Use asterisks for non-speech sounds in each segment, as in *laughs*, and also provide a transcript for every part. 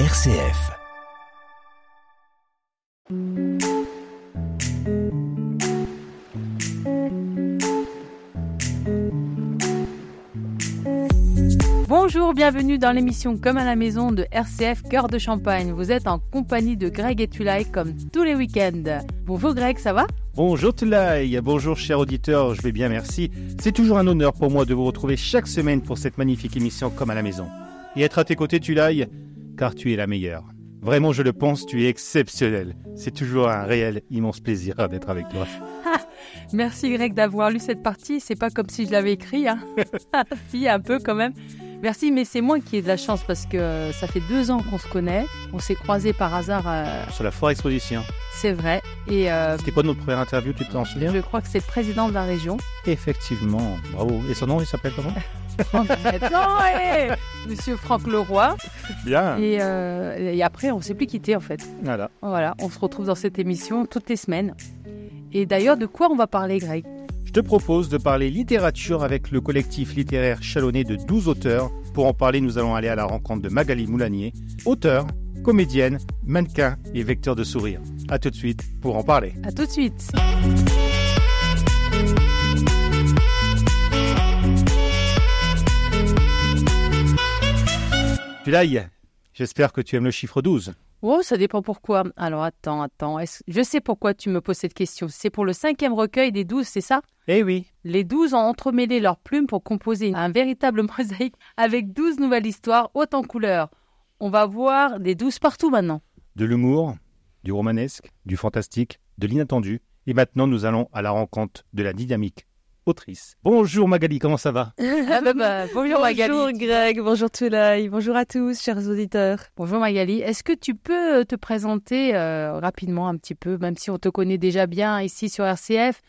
RCF. Bonjour, bienvenue dans l'émission Comme à la maison de RCF Cœur de Champagne. Vous êtes en compagnie de Greg et Tulay comme tous les week-ends. Bonjour Greg, ça va? Bonjour Tulay, bonjour chers auditeurs, je vais bien merci. C'est toujours un honneur pour moi de vous retrouver chaque semaine pour cette magnifique émission Comme à la maison. Et être à tes côtés Tulay, car tu es la meilleure. Vraiment, je le pense, tu es exceptionnel. C'est toujours un réel immense plaisir d'être avec toi. *laughs* Merci Greg d'avoir lu cette partie. C'est pas comme si je l'avais écrit, hein. *laughs* si un peu quand même. Merci, mais c'est moi qui ai de la chance parce que euh, ça fait deux ans qu'on se connaît. On s'est croisés par hasard. euh, Sur la foire exposition. c'est vrai. Et euh, C'était quoi notre première interview, tu t'en souviens? Je crois que c'est le président de la région. Effectivement, bravo. Et son nom, il s'appelle comment? *laughs* non, ouais Monsieur Franck Leroy. Bien. Et, euh, et après, on s'est plus quitté en fait. Voilà. Voilà, on se retrouve dans cette émission toutes les semaines. Et d'ailleurs, de quoi on va parler, Greg? Je te propose de parler littérature avec le collectif littéraire chalonné de 12 auteurs. Pour en parler, nous allons aller à la rencontre de Magali Moulanier, auteure, comédienne, mannequin et vecteur de sourire. A tout de suite pour en parler. À tout de suite. J'espère que tu aimes le chiffre 12. Oh, ça dépend pourquoi. Alors attends, attends. Est-ce- Je sais pourquoi tu me poses cette question. C'est pour le cinquième recueil des douze, c'est ça? Eh oui, Les douze ont entremêlé leurs plumes pour composer un véritable *laughs* mosaïque avec douze nouvelles histoires hautes en couleurs. On va voir des douze partout maintenant. de l'humour, du romanesque, du fantastique, de l'inattendu. Et maintenant, nous allons à la rencontre de la dynamique autrice. Bonjour Magali, comment ça va *laughs* Ah bah bah, bonjour Magali. Bonjour Greg, bonjour Tulay, bonjour à tous, chers auditeurs. Bonjour Magali. Est-ce que tu peux euh, te présenter euh, rapidement un petit peu, même si on te connaît déjà bien ici sur RCF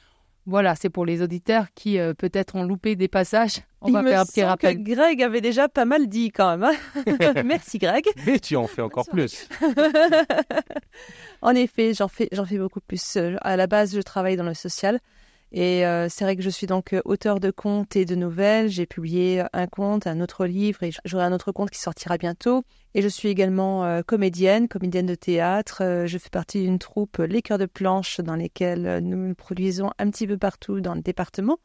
Voilà, c'est pour les auditeurs qui euh, peut-être ont loupé des passages. On Il va me faire un petit semble rappel. que Greg avait déjà pas mal dit quand même. hein. *laughs* Merci Greg. Mais tu en fais encore plus. *laughs* en effet, j'en fais, j'en fais beaucoup plus. À la base, je travaille dans le social. Et euh, c'est vrai que je suis donc euh, auteur de contes et de nouvelles. J'ai publié un conte, un autre livre et j'aurai un autre conte qui sortira bientôt. Et je suis également euh, comédienne, comédienne de théâtre. Euh, je fais partie d'une troupe euh, Les Cœurs de Planche dans lesquelles euh, nous produisons un petit peu partout dans le département.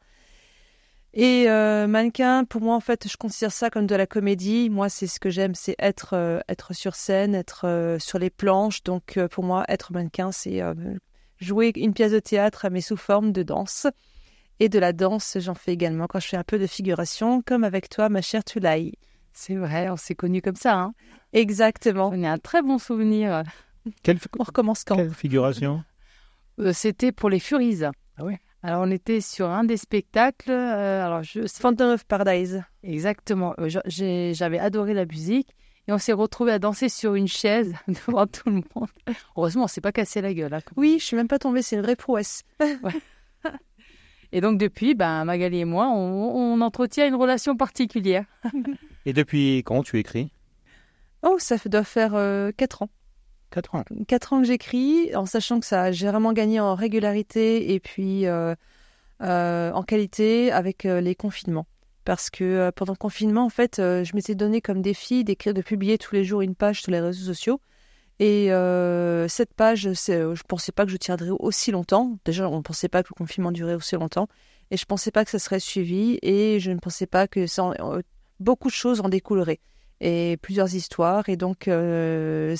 Et euh, mannequin, pour moi, en fait, je considère ça comme de la comédie. Moi, c'est ce que j'aime, c'est être, euh, être sur scène, être euh, sur les planches. Donc, euh, pour moi, être mannequin, c'est euh, jouer une pièce de théâtre, mais sous forme de danse. Et de la danse, j'en fais également quand je fais un peu de figuration, comme avec toi, ma chère Tulay. C'est vrai, on s'est connus comme ça. Hein. Exactement. On a un très bon souvenir. Quelle, *laughs* On recommence quand? quelle figuration? Euh, C'était pour les Furies. Ah ouais? Alors on était sur un des spectacles. euh, alors je Phantom of Paradise. exactement. euh, je- j'ai- J'avais adoré la musique et on s'est retrouvés à danser sur une chaise *laughs* devant tout le monde. Heureusement, on s'est pas cassé la gueule. hein. Oui, je suis même pas tombée, c'est une vraie prouesse. *laughs* Et donc depuis, ben Magali et moi, on, on entretient une relation particulière. *laughs* Et depuis quand tu écris? Oh, ça doit faire euh, 4 ans. 4 ans. quatre ans que j'écris, en sachant que ça, j'ai vraiment gagné en régularité et puis euh, euh, en qualité avec euh, les confinements. Parce que euh, pendant le confinement, en fait, euh, je m'étais donné comme défi d'écrire, de publier tous les jours une page sur les réseaux sociaux. Et euh, cette page, je ne pensais pas que je tiendrais aussi longtemps. Déjà, on ne pensait pas que le confinement durait aussi longtemps. Et je ne pensais pas que ça serait suivi. Et je ne pensais pas que ça beaucoup de choses en découleraient et plusieurs histoires. Et donc, les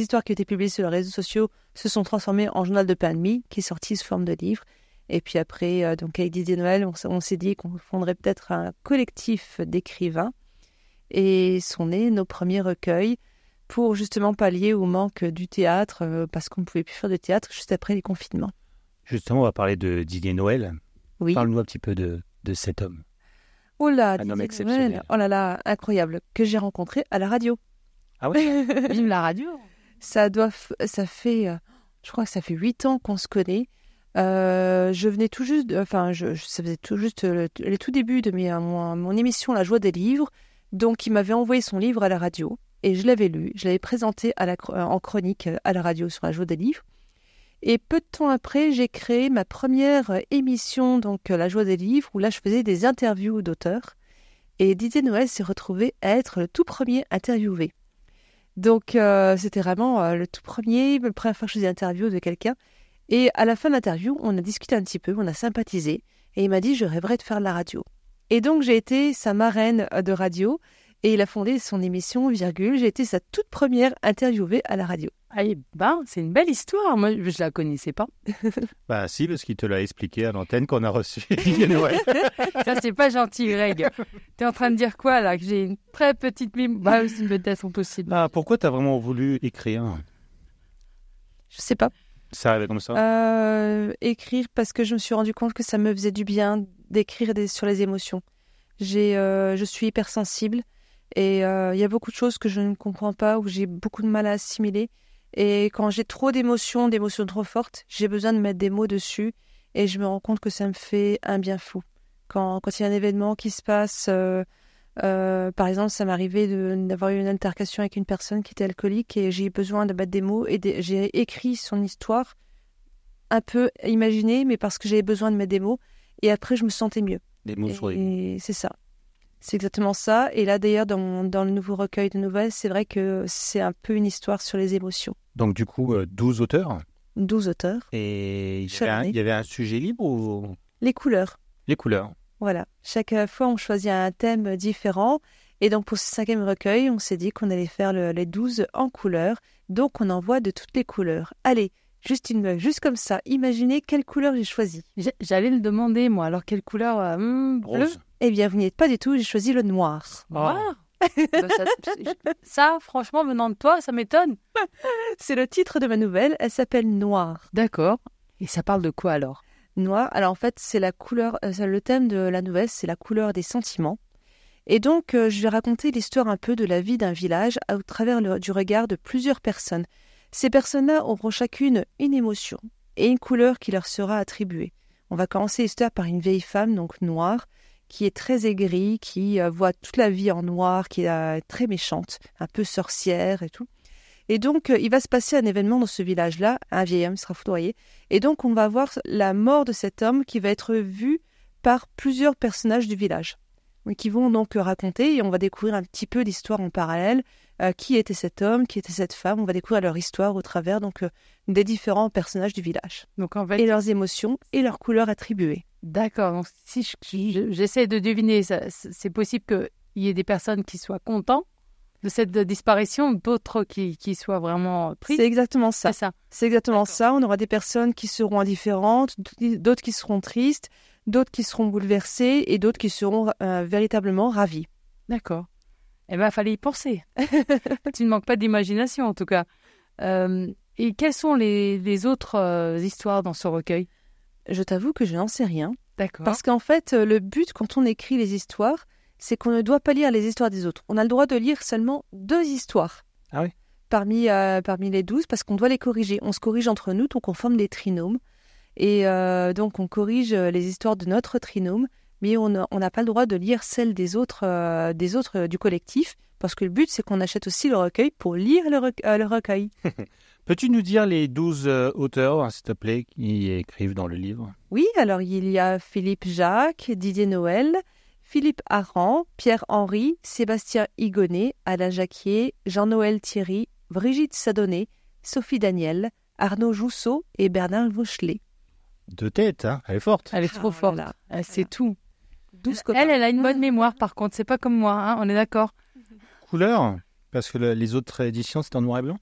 histoires qui étaient publiées sur les réseaux sociaux se sont transformées en journal de pain de qui est sorti sous forme de livre. Et puis après, euh, donc avec Didier Noël, on, s'est dit qu'on fonderait peut-être un collectif d'écrivains. Et sont nés nos premiers recueils pour justement pallier au manque du théâtre, euh, parce qu'on ne pouvait plus faire de théâtre juste après les confinements. Justement, on va parler de Didier Noël. Oui. Parle-nous un petit peu de, de cet homme. Oh là, Un homme Didier exceptionnel. Noël, oh là là, incroyable, que j'ai rencontré à la radio. Ah ouais? *laughs* Vive la radio. Ça doit, f- ça fait, euh, je crois que ça fait huit ans qu'on se connaît. Euh, je venais tout juste, enfin, je, ça faisait tout juste le, les tout débuts de mon, mon émission La Joie des livres. Donc, il m'avait envoyé son livre à la radio et je l'avais lu. Je l'avais présenté euh, en chronique à la radio sur La Joie des livres. Et peu de temps après, j'ai créé ma première euh, émission, donc euh, La Joie des livres, où là, je faisais des interviews d'auteurs. Et Didier Noël s'est retrouvé à être le tout premier interviewé. Donc, euh, c'était vraiment euh, le tout premier, la première fois que je faisais interview de quelqu'un. Et à la fin de l'interview, on a discuté un petit peu, on a sympathisé. Et il m'a dit, je rêverais de faire de la radio. Et donc, j'ai été sa marraine de radio. Et il a fondé son émission, virgule. J'ai été sa toute première interviewée à la radio. Ah, eh ben, c'est une belle histoire. Moi, je la connaissais pas. *laughs* Bah si, parce qu'il te l'a expliqué à l'antenne qu'on a reçu. Ouais. *laughs* Ça, c'est pas gentil, Greg. T'es en train de dire quoi, là? Que j'ai une très petite mime. Bah, c'est une bêtise possible. Ah, pourquoi t'as vraiment voulu écrire? Je sais pas. Ça arrivait comme ça? Euh, écrire parce que je me suis rendu compte que ça me faisait du bien d'écrire sur les émotions. J'ai, euh, je suis hypersensible et euh, il y a beaucoup de choses que je ne comprends pas ou j'ai beaucoup de mal à assimiler. Et quand j'ai trop d'émotions, d'émotions trop fortes, j'ai besoin de mettre des mots dessus et je me rends compte que ça me fait un bien fou. Quand, quand il y a un événement qui se passe, euh, euh, par exemple, ça m'est arrivé d'avoir eu une altercation avec une personne qui était alcoolique et j'ai eu besoin de mettre des mots et j'ai écrit son histoire un peu imaginée, mais parce que j'avais besoin de mettre des mots. Et après, je me sentais mieux. Des mots sur les c'est ça. C'est exactement ça. Et là, d'ailleurs, dans, le nouveau recueil de nouvelles, c'est vrai que c'est un peu une histoire sur les émotions. Donc du coup, euh, 12 auteurs. 12 auteurs. Et il y, avait un, il y avait un sujet libre ou Les couleurs. les couleurs Voilà. Chaque fois, on choisit un thème différent. Et donc, pour ce cinquième recueil, on s'est dit qu'on allait faire le- les 12 en couleurs. Donc, on envoie de toutes les couleurs. Allez, juste une, juste comme ça. Imaginez quelle couleur j'ai choisi. J'allais le demander, moi. Alors, quelle couleur euh, hmm, Bleu? Eh bien, vous n'y êtes pas du tout. J'ai choisi le noir. Noir? Bah, ça, ça, franchement, venant de toi, ça m'étonne. *laughs* C'est le titre de ma nouvelle. Elle s'appelle Noir. D'accord. Et ça parle de quoi alors? Noir. Alors en fait, c'est la couleur. euh, le thème de la nouvelle, c'est la couleur des sentiments. Et donc, euh, je vais raconter l'histoire un peu de la vie d'un village au travers du regard de plusieurs personnes. Ces personnes-là auront chacune une émotion et une couleur qui leur sera attribuée. On va commencer l'histoire par une vieille femme, donc noire, qui est très aigrie, qui euh, voit toute la vie en noir, qui est très méchante, un peu sorcière et tout. Et donc, euh, il va se passer un événement dans ce village-là. Un vieil homme sera foudroyé. Et donc, on va voir la mort de cet homme qui va être vu par plusieurs personnages du village, qui vont donc raconter, et on va découvrir un petit peu l'histoire en parallèle. euh, qui était cet homme, qui était cette femme On va découvrir leur histoire au travers donc euh, des différents personnages du village Donc, en fait, et leurs émotions et leurs couleurs attribuées. D'accord. Donc, si je- je- j'essaie de deviner, c'est possible qu'il y ait des personnes qui soient contents de cette disparition, d'autres qui, qui soient vraiment tristes. C'est exactement ça. C'est ça. C'est exactement ça. On aura des personnes qui seront indifférentes, d'autres qui seront tristes, d'autres qui seront bouleversées et d'autres qui seront euh, véritablement ravies. D'accord. Eh bien, fallait y penser. *laughs* tu ne manques pas d'imagination, en tout cas. Euh, et quelles sont les, les autres euh, histoires dans ce recueil? Je t'avoue que je n'en sais rien. D'accord. Parce qu'en fait, le but quand on écrit les histoires, c'est qu'on ne doit pas lire les histoires des autres. On a le droit de lire seulement deux histoires. Ah oui Parmi, euh, parmi les douze, parce qu'on doit les corriger. On se corrige entre nous, donc on forme des trinômes. Et euh, donc on corrige euh, les histoires de notre trinôme, mais on n'a pas le droit de lire celles des autres, euh, des autres du collectif, parce que le but c'est qu'on achète aussi le recueil pour lire le, rec- le recueil. *laughs* Peux-tu nous dire les 12 euh, auteurs, s'il te plaît, qui écrivent dans le livre? Oui, alors il y a Philippe Jacques, Didier Noël, Philippe Aran, Pierre-Henri, Sébastien Higonnet, Alain Jacquier, Jean-Noël Thierry, Brigitte Sadonnet, Sophie Daniel, Arnaud Jousseau et Bernard Vauchelet. Deux têtes, hein Elle est forte. Elle est trop Ah, forte. voilà. Elle sait tout. Douze copains. Elle, elle a une bonne mémoire, par contre. C'est pas comme moi, hein, on est d'accord. Couleur Parce que le- les autres éditions, c'est en noir et blanc?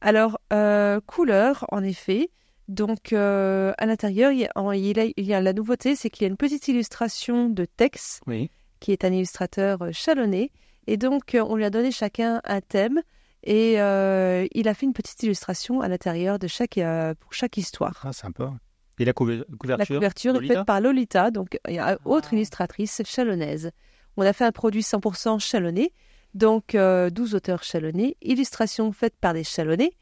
Alors, euh, couleur, en effet. Donc, euh, à l'intérieur, il y, a, en- il y a- il y a la nouveauté, c'est qu'il y a une petite illustration de Tex, Oui. qui est un illustrateur euh, chalonnais. Et donc, euh, on lui a donné chacun un thème. Et euh, il a fait une petite illustration à l'intérieur de chaque, euh, pour chaque histoire. Ah, sympa. Et la couve- La couverture couverture est faite par Lolita, donc il y a autre Ah. illustratrice chalonnaise. On a fait un produit 100% chalonnais, donc euh, 12 auteurs chalonnais, illustration faite par des chalonnais,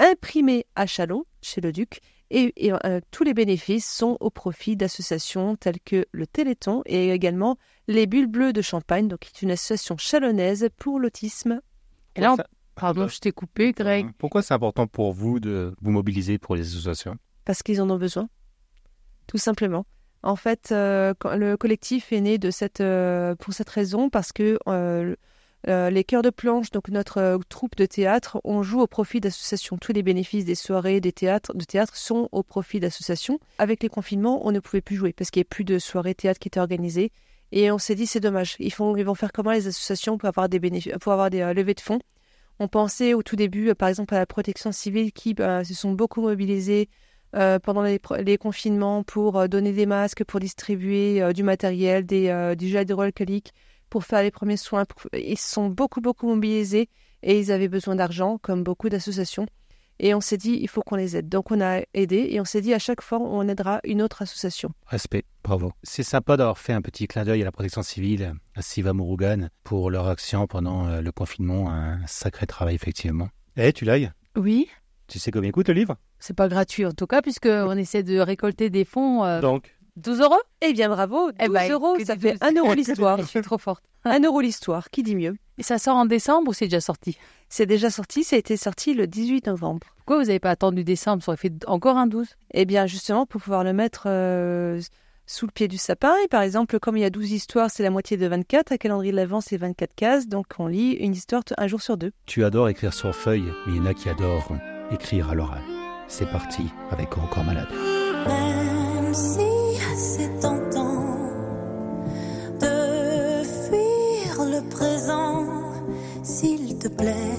imprimée à Chalon, chez le Duc, et, et, euh, tous les bénéfices sont au profit d'associations telles que le Téléthon et également les Bulles Bleues de Champagne, donc qui est une association chalonnaise pour l'autisme. Et là, on- Ça- Pardon, je t'ai coupé, Greg. Pourquoi c'est important pour vous de vous mobiliser pour les associations? Parce qu'ils en ont besoin, tout simplement. En fait, euh, quand- le collectif est né de cette, euh, pour cette raison, parce que euh, Euh, les cœurs de planche, donc notre euh, troupe de théâtre, on joue au profit d'associations. Tous les bénéfices des soirées des théâtres, de théâtre sont au profit d'associations. Avec les confinements, on ne pouvait plus jouer parce qu'il n'y avait plus de soirées théâtre qui étaient organisées. Et on s'est dit, c'est dommage. Ils, vont faire comment les associations pour avoir des, des levées de fonds? On pensait au tout début, par exemple, à la protection civile qui bah, se sont beaucoup mobilisés pendant les, confinements pour donner des masques, pour distribuer du matériel, des, du gel pour faire les premiers soins. Ils sont beaucoup, beaucoup mobilisés et ils avaient besoin d'argent, comme beaucoup d'associations. Et on s'est dit, il faut qu'on les aide. Donc on a aidé et on s'est dit, à chaque fois, on aidera une autre association. Respect, bravo. C'est sympa d'avoir fait un petit clin d'œil à la protection civile, à Siva Murugan, pour leur action pendant euh, le confinement. Un sacré travail, effectivement. Eh, tu l'ailles? Oui. Tu sais combien coûte le livre? C'est pas gratuit en tout cas, puisqu'on essaie de récolter des fonds. Euh, Donc? 12 euros Eh bien, bravo. 12 eh ben, euros, ça fait 1 euro *laughs* l'histoire. Je suis trop forte. 1 *laughs* euro l'histoire, qui dit mieux Et ça sort en décembre ou c'est déjà sorti C'est déjà sorti, ça a été sorti le 18 novembre. Pourquoi vous n'avez pas attendu décembre Ça aurait fait encore un 12 Eh bien, justement, pour pouvoir le mettre euh, sous le pied du sapin. Et par exemple, comme il y a 12 histoires, c'est la moitié de 24. À calendrier de l'Avent, c'est 24 cases. Donc, on lit une histoire un jour sur deux. Tu adores écrire sur feuille, mais il y en a qui adorent écrire à l'oral. C'est parti avec Encore Malade. Si c'est tentant de fuir le présent, s'il te plaît,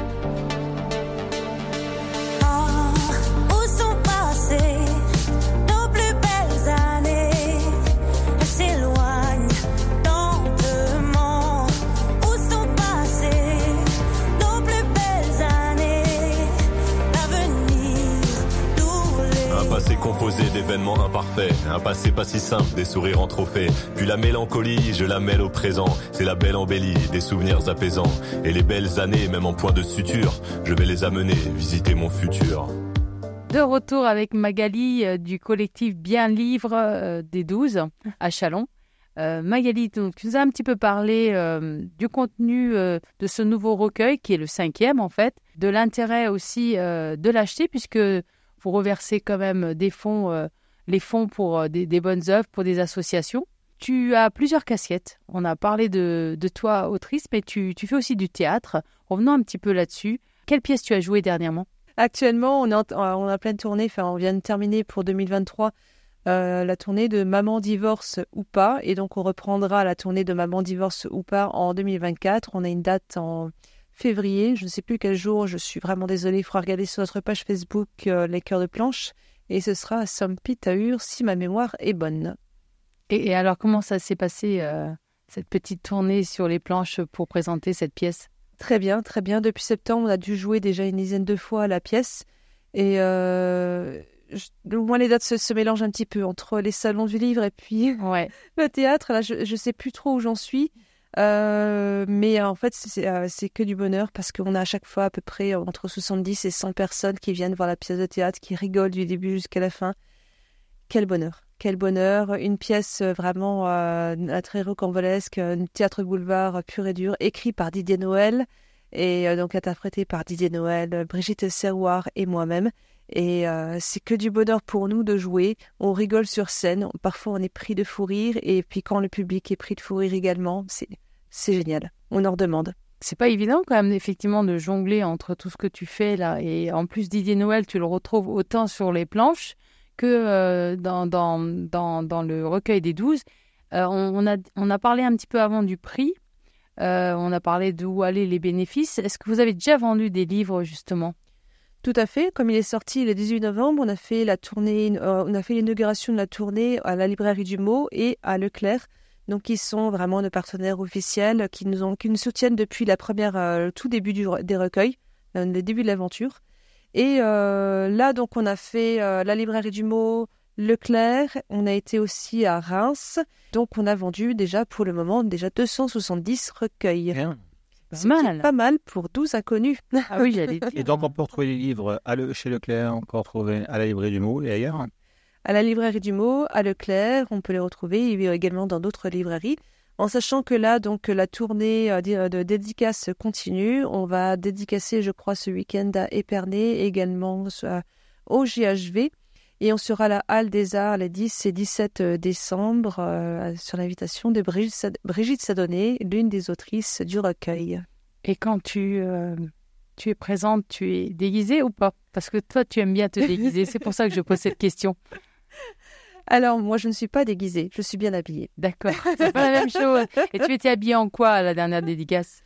Un passé pas si simple, des sourires en trophée. Puis la mélancolie, je la mêle au présent. C'est la belle embellie, des souvenirs apaisants. Et les belles années, même en point de suture, je vais les amener visiter mon futur. De retour avec Magali euh, du collectif Bien Livre euh, des 12 à Chalon. Euh, Magali, tu nous as un petit peu parlé du contenu de ce nouveau recueil, qui est le cinquième en fait, de l'intérêt aussi de l'acheter, puisque vous reversez quand même des fonds les fonds pour euh, des, bonnes œuvres, pour des associations. Tu as plusieurs casquettes. On a parlé de, toi, autrice, mais tu, fais aussi du théâtre. Revenons un petit peu là-dessus. Quelle pièce tu as jouée dernièrement? Actuellement, on est en, pleine tournée. Enfin, on vient de terminer pour 2023 euh, la tournée de Maman divorce ou pas. Et donc, on reprendra la tournée de Maman divorce ou pas en 2024. On a une date en février. Je ne sais plus quel jour. Je suis vraiment désolée. Il faudra regarder sur notre page Facebook euh, Les Cœurs de Planche et ce sera à Sompitaur si ma mémoire est bonne. Et, alors, comment ça s'est passé, euh, cette petite tournée sur les planches pour présenter cette pièce? Très bien, très bien. Depuis septembre, on a dû jouer déjà une dizaine de fois la pièce. Et euh, moi, les dates se, mélangent un petit peu entre les salons du livre et puis ouais. *laughs* le théâtre. Là, je ne sais plus trop où j'en suis. Euh, mais en fait, euh, c'est que du bonheur parce qu'on a à chaque fois à peu près entre 70 et 100 personnes qui viennent voir la pièce de théâtre, qui rigolent du début jusqu'à la fin. Quel bonheur, quel bonheur. Une pièce euh, vraiment euh, très rocambolesque, un théâtre boulevard pur et dur, écrit par Didier Noël et donc interprété par Didier Noël, Brigitte Serroir et moi-même. Et c'est que du bonheur pour nous de jouer. On rigole sur scène. Parfois, on est pris de fou rire. Et puis, quand le public est pris de fou rire également, c'est génial. On en redemande. C'est pas évident quand même effectivement de jongler entre tout ce que tu fais là et en plus Didier Noël tu le retrouves autant sur les planches que euh, dans, dans, dans, dans, le recueil des douze. Euh, on, a, on a parlé un petit peu avant du prix, euh, on a parlé d'où allaient les bénéfices. Est-ce que vous avez déjà vendu des livres justement? Tout à fait. Comme il est sorti le 18 novembre, on a fait la tournée, on a fait l'inauguration de la tournée à la librairie du Mot et à Leclerc donc ils sont vraiment nos partenaires officiels qui nous, ont, qui nous soutiennent depuis la première, euh, tout début des recueils, euh, le début de l'aventure. Et euh, là, donc, on a fait la librairie du mot, Leclerc, on a été aussi à Reims. Donc, on a vendu déjà pour le moment déjà 270 recueils. Pas Ce qui est mal. Pas mal pour 12 inconnus. *laughs* Ah oui, j'allais dire. Et donc, on peut retrouver les livres à le- chez Leclerc, on peut retrouver à la librairie du mot et ailleurs. à la librairie du mot, à Leclerc, on peut les retrouver et également dans d'autres librairies. En sachant que là, donc, la tournée euh, de, de dédicaces continue. On va dédicacer, je crois, ce week-end à Épernay, également euh, au GHV. Et on sera à la Halle des Arts les 10 et 17 décembre euh, sur l'invitation de Brigitte, Brigitte Sadonnet, l'une des autrices du recueil. Et quand tu, euh, tu es présente, tu es déguisée ou pas? Parce que toi, tu aimes bien te déguiser. C'est pour ça que je pose cette question. *laughs* Alors, moi, je ne suis pas déguisée, je suis bien habillée. D'accord. C'est pas la même chose. Et tu étais habillée en quoi à la dernière dédicace?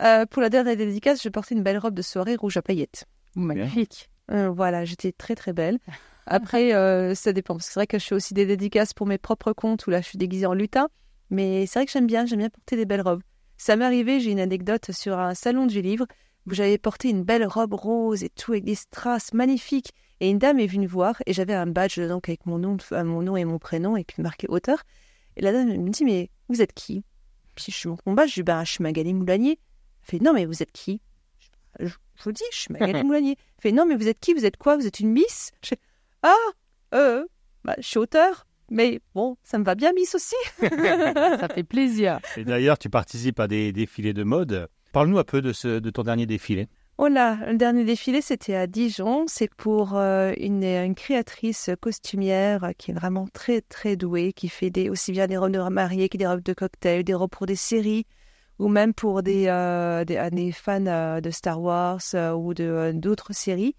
Euh, pour la dernière dédicace, je portais une belle robe de soirée rouge à paillettes. Magnifique. Euh, voilà, j'étais très très belle. Après, euh, ça dépend. C'est vrai que je fais aussi des dédicaces pour mes propres comptes où là je suis déguisée en lutin. Mais c'est vrai que j'aime bien, j'aime bien porter des belles robes. Ça m'est arrivé, j'ai une anecdote sur un salon du livre où j'avais porté une belle robe rose et tout avec des strass magnifiques. Et une dame est venue me voir et j'avais un badge donc avec mon nom, mon nom et mon prénom et puis marqué auteur. Et la dame me dit mais vous êtes qui? Puis je montre mon badge, je dis ben je suis Magali Moulanier. Elle fait non mais vous êtes qui? Je, je vous dis je suis Magali *laughs* Moulanier. Elle fait non mais vous êtes qui? Vous êtes quoi? Vous êtes une miss? Je ah euh bah, je suis auteur. Mais bon, ça me va bien, Miss aussi. *laughs* Ça fait plaisir. Et d'ailleurs, tu participes à des défilés de mode. Parle-nous un peu de, ce, de ton dernier défilé. Oh là, le dernier défilé, c'était à Dijon. C'est pour euh, une, une créatrice costumière qui est vraiment très, très douée, qui fait des, aussi bien des robes de mariée que des robes de cocktail, des robes pour des séries, ou même pour des, euh, des, des fans euh, de Star Wars euh, ou de, euh, d'autres séries.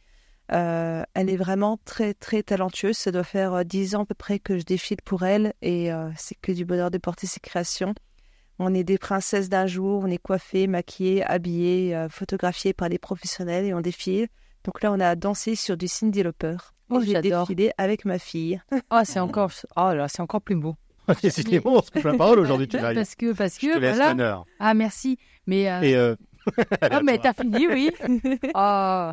Euh, elle est vraiment très, très talentueuse. Ça doit faire euh, dix ans à peu près que je défile pour elle et euh, c'est que du bonheur de porter ses créations. On est des princesses d'un jour, on est coiffées, maquillées, habillées, euh, photographiées par des professionnels et on défile. Donc là, on a dansé sur du Cindy Lauper. Oh, j'ai défilé avec ma fille. Oh, *laughs* c'est encore, oh là, c'est encore plus beau. Décidément, on se coupe la parole aujourd'hui, tu *laughs* Parce que, parce Je te que, laisse voilà. Ah, merci. Mais, euh, Et euh, *laughs* ah, mais t'as fini, oui. Oh.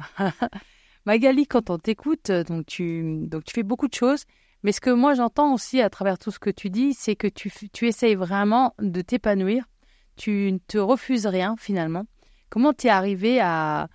Magali, quand on t'écoute, donc tu, donc tu fais beaucoup de choses. Mais ce que moi j'entends aussi à travers tout ce que tu dis, c'est que tu, essayes vraiment de t'épanouir. Tu ne te refuses rien finalement. Comment t'es arrivé à,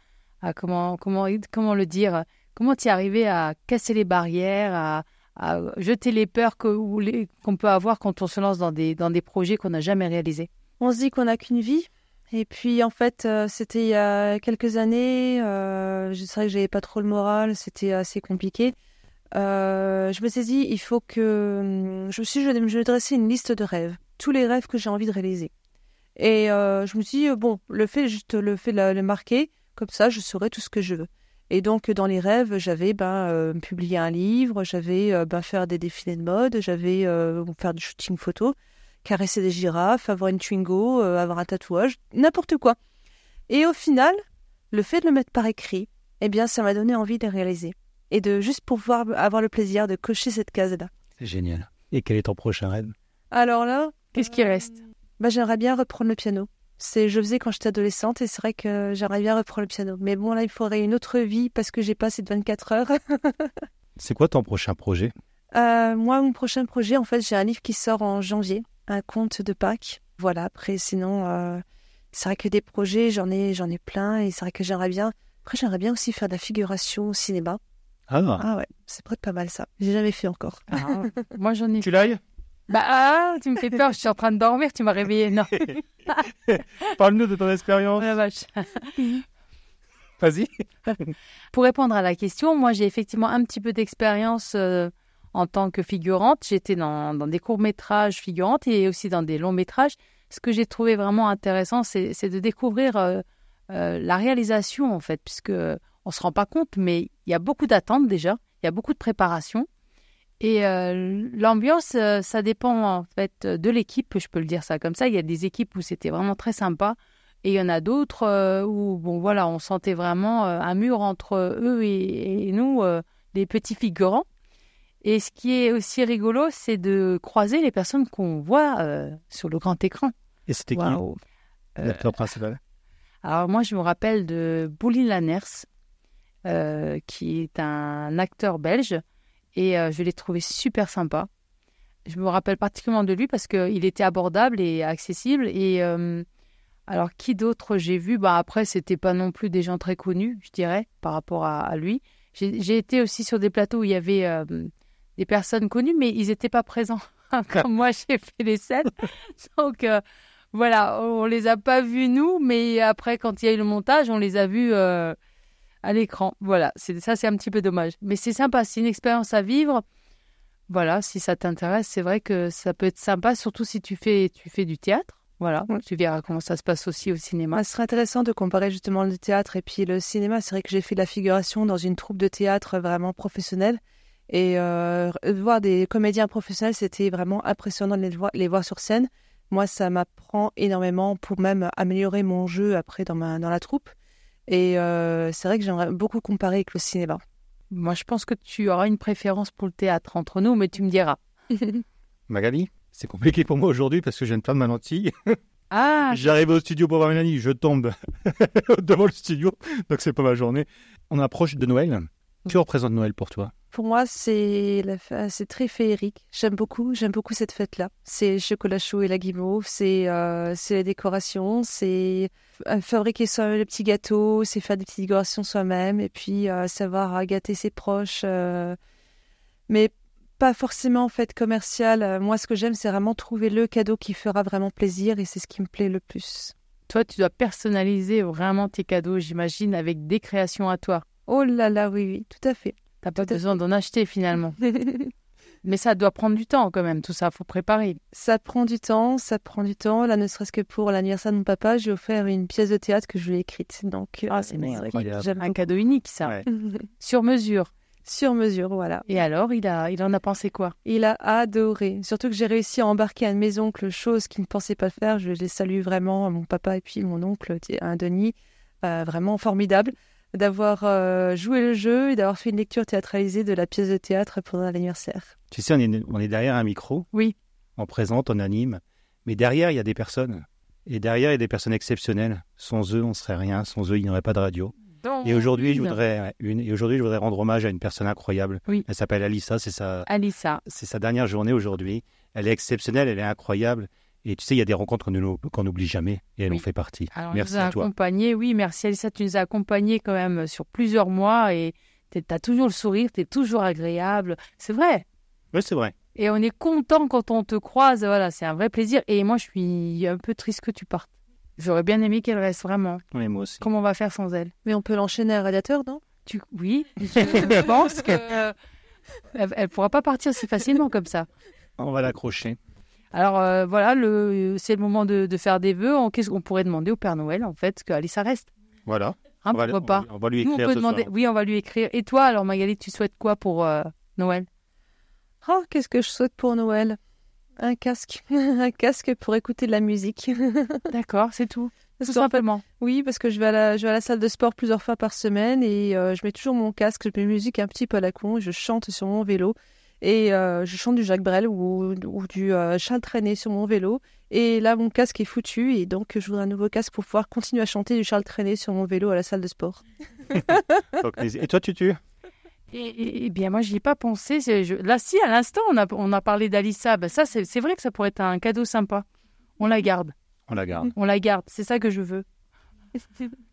comment, comment, comment le dire Comment t'es arrivé à casser les barrières, à, jeter les peurs qu'on peut avoir quand on se lance dans des, dans des projets qu'on n'a jamais réalisés? On se dit qu'on n'a qu'une vie. Et puis, en fait, euh, c'était il y a quelques années. Euh, je sais que j'avais pas trop le moral. C'était assez compliqué. Euh, je me suis dit, il faut que. hum, Je me suis je me dresser une liste de rêves. Tous les rêves que j'ai envie de réaliser. Et euh, je me suis dit, bon, le fait, juste le fait le marquer, comme ça, je saurai tout ce que je veux. Et donc, dans les rêves, j'avais ben, publier un livre, j'avais ben, faire des défilés de mode, j'avais faire du shooting photo, caresser des girafes, avoir une Twingo, euh, avoir un tatouage, n'importe quoi. Et au final, le fait de le mettre par écrit, eh bien, ça m'a donné envie de réaliser. Et de juste pouvoir avoir le plaisir de cocher cette case-là. c'est génial. Et quel est ton prochain rêve? Alors là, Qu'est-ce qui reste? bah, j'aimerais bien reprendre le piano. C'est, je faisais quand j'étais adolescente et c'est vrai que j'aimerais bien reprendre le piano. Mais bon, là, il faudrait une autre vie parce que j'ai pas assez de 24 heures. *laughs* C'est quoi ton prochain projet? Euh, moi, mon prochain projet, en fait, j'ai un livre qui sort en janvier, un conte de Pâques. Voilà. Après, sinon, euh, c'est vrai que des projets, j'en ai, j'en ai plein et c'est vrai que j'aimerais bien. Après, j'aimerais bien aussi faire de la figuration au cinéma. Ah, Ah ouais, c'est peut-être pas mal ça. J'ai jamais fait encore. Ah, *laughs* Moi j'en ai tu l'ailles? Bah, ah, tu me fais peur, je suis en train de dormir, tu m'as réveillé. Non, *laughs* Parle-nous de ton expérience. la vache. Vas-y. Pour répondre à la question, moi j'ai effectivement un petit peu d'expérience euh, en tant que figurante. J'étais dans, dans des courts-métrages figurantes et aussi dans des longs-métrages. Ce que j'ai trouvé vraiment intéressant, c'est de découvrir euh, euh, la réalisation en fait, puisque on se rend pas compte, mais il y a beaucoup d'attentes déjà, il y a beaucoup de préparation. Et euh, l'ambiance, ça dépend en fait de l'équipe, je peux le dire ça comme ça. Il y a des équipes où c'était vraiment très sympa, et il y en a d'autres où, bon, voilà, on sentait vraiment un mur entre eux et, et nous, les petits figurants. Et ce qui est aussi rigolo, c'est de croiser les personnes qu'on voit euh, sur le grand écran. Et c'était qui. Euh, l'acteur principal? Alors moi, je me rappelle de Bouli Lanners, euh, qui est un acteur belge. Et euh, je l'ai trouvé super sympa. Je me rappelle particulièrement de lui parce qu'il était abordable et accessible. Et alors, qui d'autre j'ai vu? Bah, Après, c'était pas non plus des gens très connus, je dirais, par rapport à, à lui. J'ai été aussi sur des plateaux où il y avait des personnes connues, mais ils n'étaient pas présents. *laughs* Comme moi, j'ai fait les scènes. *laughs* Donc, euh, voilà, on les a pas vus, nous, mais après, quand il y a eu le montage, on les a vus euh, à l'écran. Voilà, c'est ça, c'est un petit peu dommage. Mais c'est sympa, c'est une expérience à vivre. Voilà, si ça t'intéresse, c'est vrai que ça peut être sympa, surtout si tu fais, tu fais du théâtre. Voilà, Ouais. tu verras comment ça se passe aussi au cinéma. Ah, ce serait intéressant de comparer justement le théâtre et puis le cinéma. C'est vrai que j'ai fait de la figuration dans une troupe de théâtre vraiment professionnelle. Et euh, voir des comédiens professionnels, c'était vraiment impressionnant de les voir, les voir sur scène. Moi, ça m'apprend énormément pour même améliorer mon jeu après dans, ma, dans la troupe. Et euh, c'est vrai que j'aimerais beaucoup comparer avec le cinéma. Moi, je pense que tu auras une préférence pour le théâtre entre nous, mais tu me diras. *laughs* Magali, c'est compliqué pour moi aujourd'hui parce que je viens de perdre ma lentille. *laughs* Ah, J'arrive au studio pour voir Mélanie, je tombe *laughs* devant le studio, donc c'est pas ma journée. On approche de Noël. Que représente Noël pour toi? Pour moi, c'est la fa- c'est très féerique. J'aime beaucoup, j'aime beaucoup cette fête-là. C'est le chocolat chaud et la guimauve, c'est euh, c'est la décoration, c'est euh, fabriquer soi le petit gâteau, c'est faire des petites décorations soi-même et puis euh, savoir gâter ses proches. euh, mais pas forcément en fait commercial. Moi, ce que j'aime, c'est vraiment trouver le cadeau qui fera vraiment plaisir et c'est ce qui me plaît le plus. toi, tu dois personnaliser vraiment tes cadeaux, j'imagine, avec des créations à toi. Oh là là, oui, oui, tout à fait. T'as pas Tout besoin d'en acheter finalement. *laughs* Mais ça doit prendre du temps quand même, tout ça, faut préparer. Ça prend du temps, ça prend du temps. Là, ne serait-ce que pour l'anniversaire de mon papa, j'ai offert une pièce de théâtre que je lui ai écrite. Donc, Ah, euh, c'est que incroyable. j'aime Un cadeau unique, ça. Ouais. *laughs* Sur mesure. Sur mesure, voilà. Et alors, il, a, il en a pensé quoi? Il a adoré. Surtout que j'ai réussi à embarquer un de mes oncles, chose qu'il ne pensait pas faire. Je les salue vraiment, mon papa et puis mon oncle, un Denis. Euh, vraiment formidable d'avoir euh, joué le jeu et d'avoir fait une lecture théâtralisée de la pièce de théâtre pendant l'anniversaire. Tu sais, on est, on est derrière un micro. Oui. On présente, on anime. Mais derrière, il y a des personnes. Et derrière, il y a des personnes exceptionnelles. Sans eux, on serait rien. Sans eux, il n'y aurait pas de radio. Et aujourd'hui, je voudrais une. Et aujourd'hui, je voudrais rendre hommage à une personne incroyable. Oui. Elle s'appelle Alissa. C'est sa, Alissa. c'est sa dernière journée aujourd'hui. Elle est exceptionnelle. Elle est incroyable. Et tu sais, il y a des rencontres qu'on n'oublie jamais. Et elle Oui. en fait partie. Alors, Merci nous a à toi. accompagnés. Oui, merci Alissa, tu nous as accompagnés quand même sur plusieurs mois et tu as toujours le sourire, tu es toujours agréable. C'est vrai. Oui, c'est vrai. Et on est content quand on te croise. Voilà, c'est un vrai plaisir. Et moi, je suis un peu triste que tu partes. J'aurais bien aimé qu'elle reste vraiment. Oui, moi aussi. Comment on va faire sans elle? Mais on peut l'enchaîner à un radiateur, non? Tu... Oui, *laughs* je pense que euh, *laughs* elle, elle pourra pas partir si facilement comme ça. On va l'accrocher. Alors euh, voilà, le... c'est le moment de, de faire des vœux. On- Qu'est-ce qu'on pourrait demander au Père Noël en fait que Alissa reste Voilà. Hein, on, va, pourquoi on pas va- on va lui Nous, on écrire peut ce demander. soir. Oui, on va lui écrire. Et toi, alors Magali, tu souhaites quoi pour euh, Noël? Oh, qu'est-ce que je souhaite pour Noël? Un casque. *laughs* un casque pour écouter de la musique. *laughs* D'accord, c'est tout. Tout simplement. Oui, parce que je vais, à la, je vais à la salle de sport plusieurs fois par semaine et euh, je mets toujours mon casque, je mets musique un petit peu à la con, et je chante sur mon vélo et euh, je chante du Jacques Brel ou, ou du euh, Charles Trenet sur mon vélo. Et là, mon casque est foutu et donc je voudrais un nouveau casque pour pouvoir continuer à chanter du Charles Trenet sur mon vélo à la salle de sport. *laughs* Et toi, tu tues eh bien, moi, j'y ai pas pensé. Je- Là, si, à l'instant, on a, on a parlé d'Alissa. Ben, ça, c'est c'est vrai que ça pourrait être un cadeau sympa. On la garde. On la garde. On la garde. C'est ça que je veux.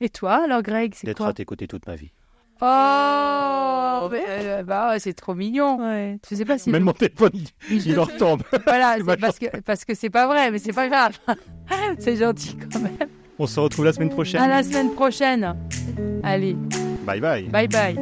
Et toi, alors, Greg, c'est D'être quoi? à tes côtés toute ma vie. Oh, mais, euh, bah, ouais, c'est trop mignon. Ouais. Je sais pas si. Même mon téléphone, il, il- il leur tombe. Voilà, c'est parce que parce que c'est pas vrai, mais c'est pas grave. *laughs* c'est gentil quand même. On se retrouve la semaine prochaine. À la semaine prochaine. Allez, Bye bye. bye bye.